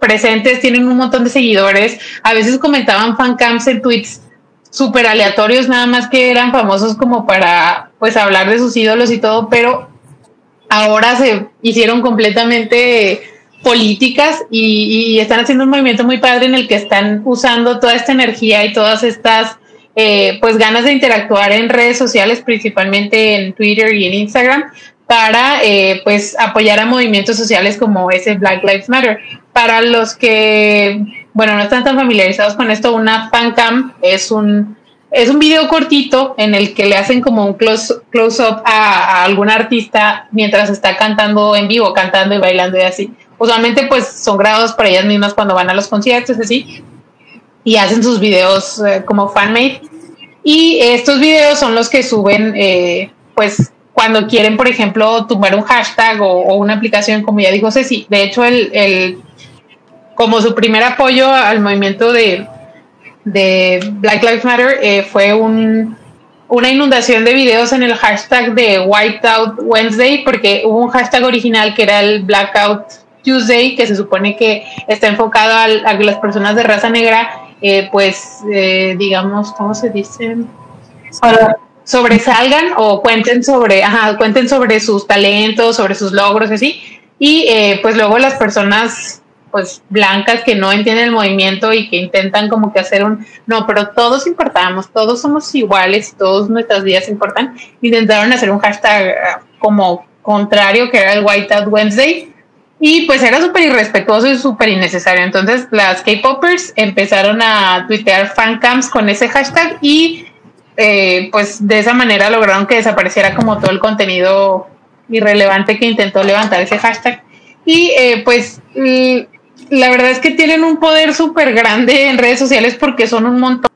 presentes, tienen un montón de seguidores. A veces comentaban fancams en tweets súper aleatorios, nada más que eran famosos como para pues hablar de sus ídolos y todo, pero ahora se hicieron completamente políticas y, están haciendo un movimiento muy padre en el que están usando toda esta energía y todas estas eh, pues ganas de interactuar en redes sociales, principalmente en Twitter y en Instagram, para eh, pues apoyar a movimientos sociales como ese Black Lives Matter. Para los que, bueno, no están tan familiarizados con esto, una fancam es un es un video cortito en el que le hacen como un close, close up a, a algún artista mientras está cantando en vivo, cantando y bailando y así. Usualmente pues son grabados para ellas mismas cuando van a los conciertos, así, y hacen sus videos eh, como fanmade. Y estos videos son los que suben, eh, pues, cuando quieren, por ejemplo, tumbar un hashtag o, una aplicación, como ya dijo Ceci. De hecho, el, como su primer apoyo al movimiento de, de Black Lives Matter eh, fue un, una inundación de videos en el hashtag de Whiteout Wednesday, porque hubo un hashtag original que era el Blackout Tuesday, que se supone que está enfocado a, a las personas de raza negra eh, pues, eh, digamos, ¿cómo se dice? Sobresalgan o cuenten sobre, ajá, cuenten sobre sus talentos, sobre sus logros, así. Y pues luego las personas pues blancas que no entienden el movimiento y que intentan como que hacer un, no, pero todos importamos, todos somos iguales, todos nuestras vidas importan, intentaron hacer un hashtag eh, como contrario que era el White Out Wednesday y pues era súper irrespetuoso y súper innecesario. Entonces las K-Poppers empezaron a tuitear fancams con ese hashtag y eh, pues de esa manera lograron que desapareciera como todo el contenido irrelevante que intentó levantar ese hashtag. Y eh, pues la verdad es que tienen un poder súper grande en redes sociales porque son un montón.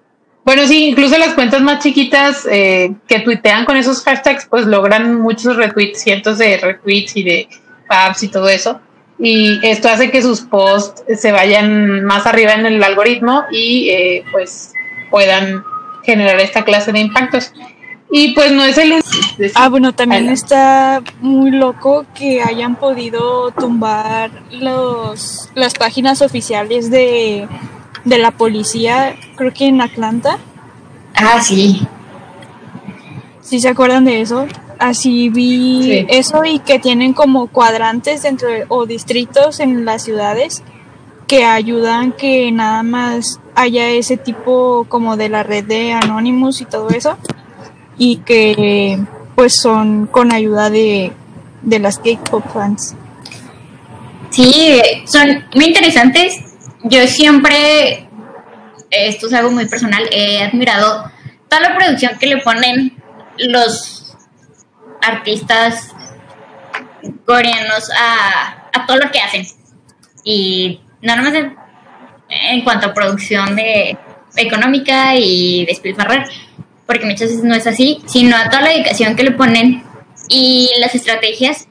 Bueno, sí, incluso las cuentas más chiquitas eh, que tuitean con esos hashtags, pues logran muchos retweets, cientos de retweets y de apps y todo eso. Y esto hace que sus posts se vayan más arriba en el algoritmo y eh, pues puedan generar esta clase de impactos. Y pues no es el único. Ah, bueno, también está muy loco que hayan podido tumbar los, las páginas oficiales de, de la policía, creo que en Atlanta. Ah, sí. ¿Sí se acuerdan de eso? Así vi eso y que tienen como cuadrantes dentro o distritos en las ciudades que ayudan que nada más haya ese tipo como de la red de Anonymous y todo eso y que pues son con ayuda de, de las K-pop fans. Sí, son muy interesantes. Yo siempre, esto es algo muy personal, he admirado toda la producción que le ponen los artistas coreanos a, a todo lo que hacen. Y no nomás en, cuanto a producción de económica y despilfarrar, porque muchas veces no es así, sino a toda la dedicación que le ponen y las estrategias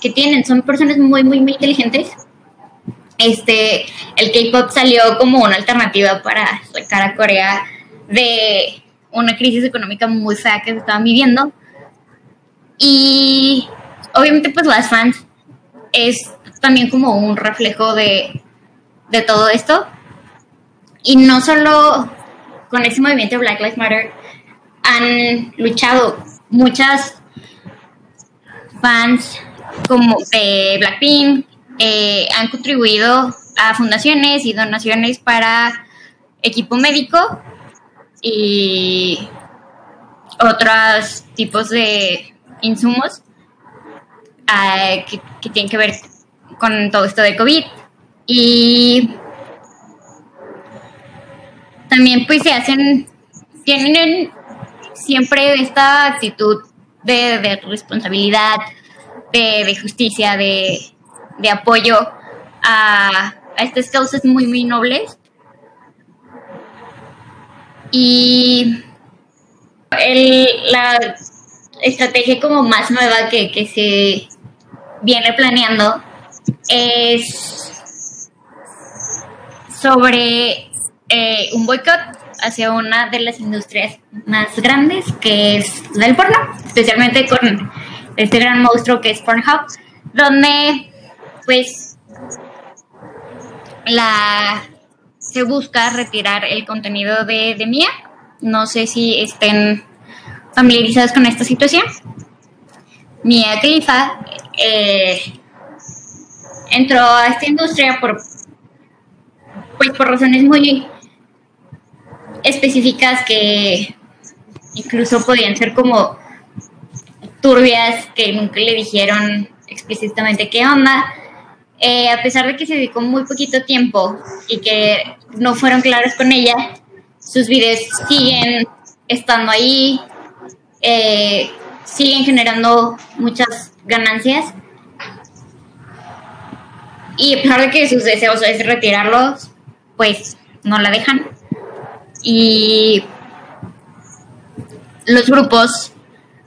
que tienen. Son personas muy, muy, muy inteligentes. Este, el K-pop salió como una alternativa para sacar a Corea de una crisis económica muy fea que se estaban viviendo. Y obviamente pues las fans es también como un reflejo de, de todo esto. Y no solo con ese movimiento Black Lives Matter, han luchado muchas fans como de Blackpink, eh, han contribuido a fundaciones y donaciones para equipo médico y otros tipos de insumos eh, que, que, tienen que ver con todo esto de COVID. Y también pues se hacen, tienen siempre esta actitud de, responsabilidad, de, justicia, de, apoyo a, estas causas muy, muy nobles. Y la estrategia como más nueva que, que se viene planeando es sobre eh, un boicot hacia una de las industrias más grandes, que es del porno, especialmente con este gran monstruo que es Pornhub, donde pues la se busca retirar el contenido de, de Mia. No sé si estén familiarizados con esta situación. Mia Khalifa eh, entró a esta industria por pues por razones muy específicas que incluso podían ser como turbias, que nunca le dijeron explícitamente qué onda. Eh, a pesar de que se dedicó muy poquito tiempo y que no fueron claros con ella, sus videos siguen estando ahí, eh, siguen generando muchas ganancias. Y a pesar de que sus deseos es retirarlos, pues no la dejan y los grupos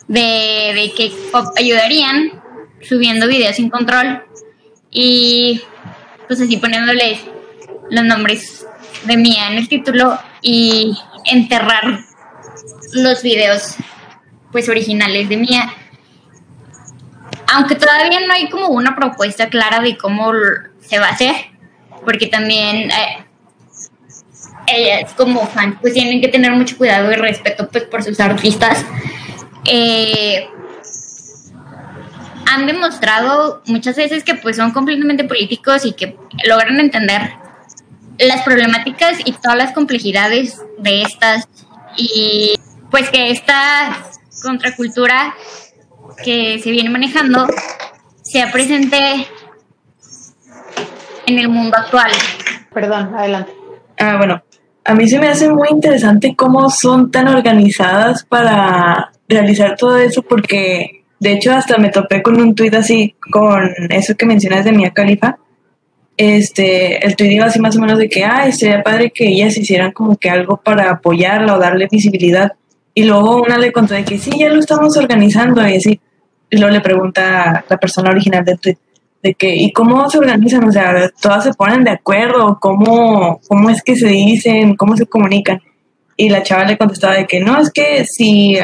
de, de K-pop ayudarían subiendo videos sin control y pues así poniéndoles los nombres de Mía en el título y enterrar los videos pues originales de Mía. Aunque todavía no hay como una propuesta clara de cómo se va a hacer, porque también eh, ellas como fans pues tienen que tener mucho cuidado y respeto pues por sus artistas. Eh, han demostrado muchas veces que pues son completamente políticos y que logran entender las problemáticas y todas las complejidades de estas y pues que esta contracultura que se viene manejando sea presente en el mundo actual. Perdón, adelante. Ah, bueno, a mí se me hace muy interesante cómo son tan organizadas para realizar todo eso porque de hecho hasta me topé con un tuit así con eso que mencionas de Mia Khalifa. Este, el tuit iba así más o menos de que, ay, sería padre que ellas hicieran como que algo para apoyarla o darle visibilidad. Y luego una le contó de que sí, ya lo estamos organizando y así. Y luego le pregunta la persona original del tweet de que, ¿y cómo se organizan? O sea, todas se ponen de acuerdo, ¿cómo, cómo es que se dicen, cómo se comunican? Y la chava le contestaba de que no, es que si,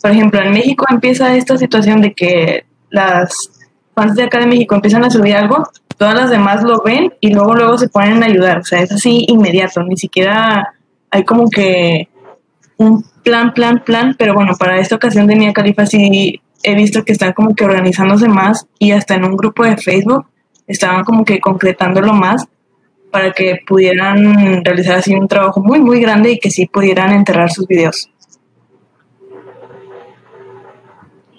por ejemplo, en México empieza esta situación de que las fans de acá de México empiezan a subir algo, todas las demás lo ven y luego luego se ponen a ayudar, o sea, es así inmediato, ni siquiera hay como que un plan, plan, plan, pero bueno, para esta ocasión de Mia Califa sí he visto que están como que organizándose más y hasta en un grupo de Facebook estaban como que concretándolo más para que pudieran realizar así un trabajo muy, muy grande y que sí pudieran enterrar sus videos.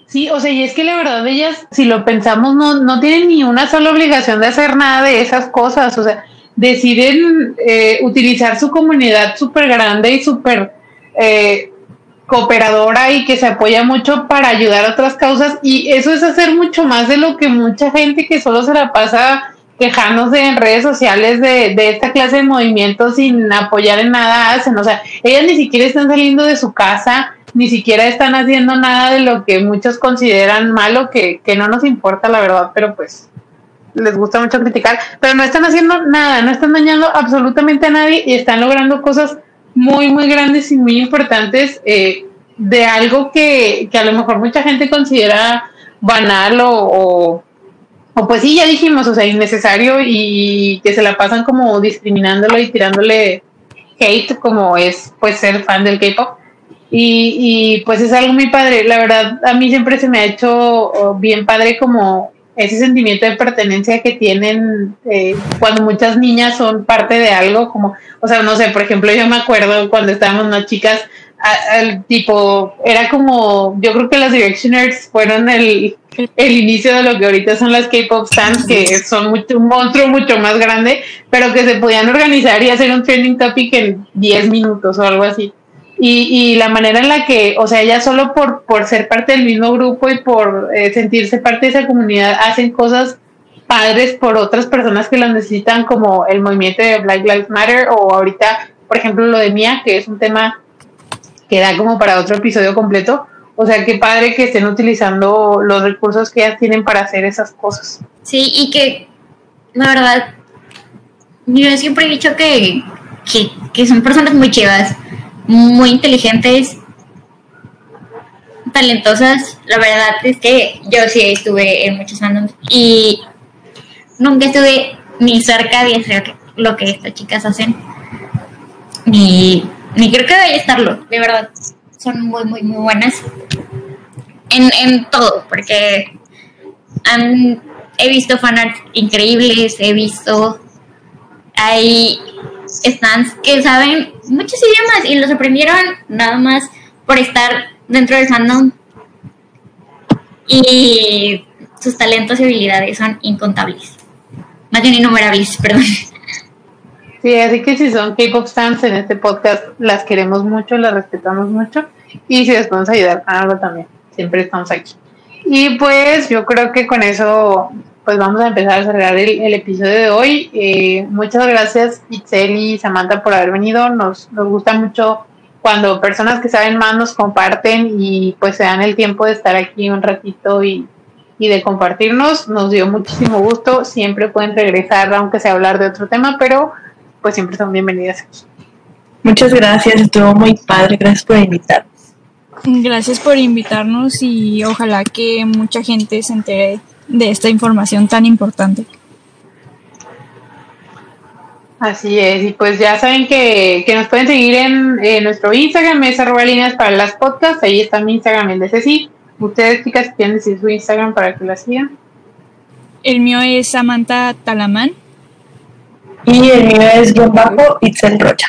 Sí, o sea, y es que la verdad ellas, si lo pensamos, no, no tienen ni una sola obligación de hacer nada de esas cosas, o sea, deciden eh, utilizar su comunidad súper grande y súper eh, cooperadora y que se apoya mucho para ayudar a otras causas. Y eso es hacer mucho más de lo que mucha gente que solo se la pasa quejándose en redes sociales de, de esta clase de movimientos sin apoyar en nada hacen, o sea, ellas ni siquiera están saliendo de su casa, ni siquiera están haciendo nada de lo que muchos consideran malo, que, que no nos importa la verdad, pero pues les gusta mucho criticar, pero no están haciendo nada, no están dañando absolutamente a nadie y están logrando cosas muy, muy grandes y muy importantes eh, de algo que, que, a lo mejor mucha gente considera banal o, o, pues sí, ya dijimos, o sea, innecesario y que se la pasan como discriminándolo y tirándole hate como es pues ser fan del K-pop. Y, y pues es algo muy padre, la verdad a mí siempre se me ha hecho oh, bien padre como ese sentimiento de pertenencia que tienen eh, cuando muchas niñas son parte de algo, como, o sea, no sé, por ejemplo, yo me acuerdo cuando estábamos unas chicas, al tipo, era como, yo creo que las Directioners fueron el, el inicio de lo que ahorita son las K-pop stands, que son mucho, un monstruo mucho más grande, pero que se podían organizar y hacer un trending topic en 10 minutos o algo así. Y, y, la manera en la que, o sea, ella solo por, por ser parte del mismo grupo y por eh, sentirse parte de esa comunidad, hacen cosas padres por otras personas que las necesitan, como el movimiento de Black Lives Matter o ahorita, por ejemplo, lo de Mía, que es un tema que da como para otro episodio completo. O sea, qué padre que estén utilizando los recursos que ellas tienen para hacer esas cosas. Sí, y que, la verdad, yo siempre he dicho que, que, que son personas muy chivas muy inteligentes, talentosas. La verdad es que yo sí estuve en muchos fandoms y nunca estuve ni cerca de hacer lo que estas chicas hacen. Ni, ni creo que vaya a estarlo, de verdad. Son muy, muy, muy buenas en, en todo, porque han, he visto fanarts increíbles, he visto. Hay stands que saben muchos idiomas y los aprendieron nada más por estar dentro del fandom. Y sus talentos y habilidades son incontables. Más bien innumerables, perdón. Sí, así que si son K-pop stands en este podcast, las queremos mucho, las respetamos mucho. Y si les podemos ayudar con algo también, siempre estamos aquí. Y pues yo creo que con eso pues vamos a empezar a cerrar el, episodio de hoy. Eh, muchas gracias Itzel y Samantha por haber venido. Nos, nos gusta mucho cuando personas que saben más nos comparten y pues se dan el tiempo de estar aquí un ratito y, y de compartirnos. Nos dio muchísimo gusto. Siempre pueden regresar, aunque sea hablar de otro tema, pero pues siempre son bienvenidas Muchas gracias, estuvo muy padre. Gracias por invitarnos. Gracias por invitarnos y ojalá que mucha gente se entere de esta información tan importante. Así es, y pues ya saben que, que nos pueden seguir en, nuestro Instagram, es arroba líneas para las podcasts, ahí está mi Instagram, el de Ceci. Ustedes, chicas, quieren decir su Instagram para que la sigan. El mío es Samantha Talamán. Y el mío es guion bajo Itzel Rocha.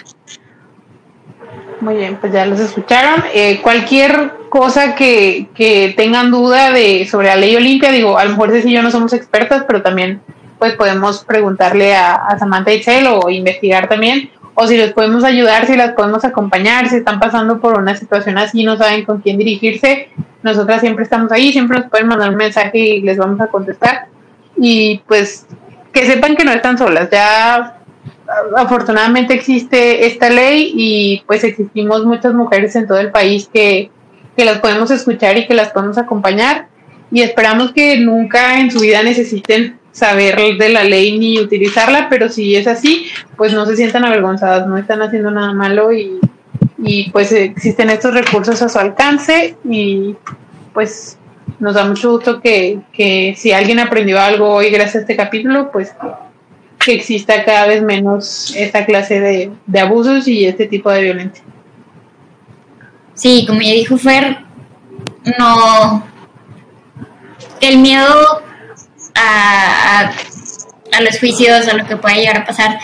Muy bien, pues ya los escucharon. Eh, cualquier cosa que, que, tengan duda de sobre la ley Olimpia, digo, a lo mejor Ceci y yo no somos expertas, pero también pues podemos preguntarle a, Samantha Itzel o investigar también, o si les podemos ayudar, si las podemos acompañar, si están pasando por una situación así, no saben con quién dirigirse, nosotras siempre estamos ahí, siempre nos pueden mandar un mensaje y les vamos a contestar. Y pues que sepan que no están solas, ya afortunadamente existe esta ley y pues existimos muchas mujeres en todo el país que, que las podemos escuchar y que las podemos acompañar y esperamos que nunca en su vida necesiten saber de la ley ni utilizarla, pero si es así, pues no se sientan avergonzadas, no están haciendo nada malo y, y pues existen estos recursos a su alcance y pues nos da mucho gusto que, que si alguien aprendió algo hoy gracias a este capítulo, pues que exista cada vez menos esta clase de, de abusos y este tipo de violencia. Sí, como ya dijo Fer, no. El miedo a, a, los juicios, a lo que pueda llegar a pasar,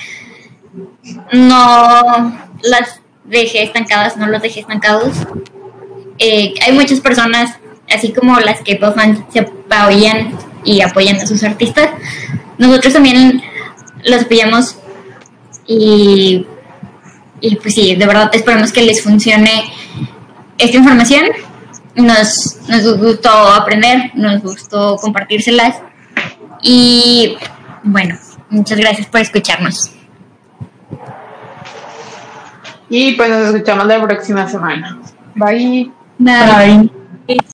no las deje estancadas, no los deje estancados. Eh, hay muchas personas, así como las que se apoyan y apoyan a sus artistas, nosotros también los apoyamos y, y pues sí, de verdad esperamos que les funcione esta información. Nos, nos gustó aprender, nos gustó compartírselas y bueno, muchas gracias por escucharnos. Y pues nos escuchamos la próxima semana. Bye. Bye.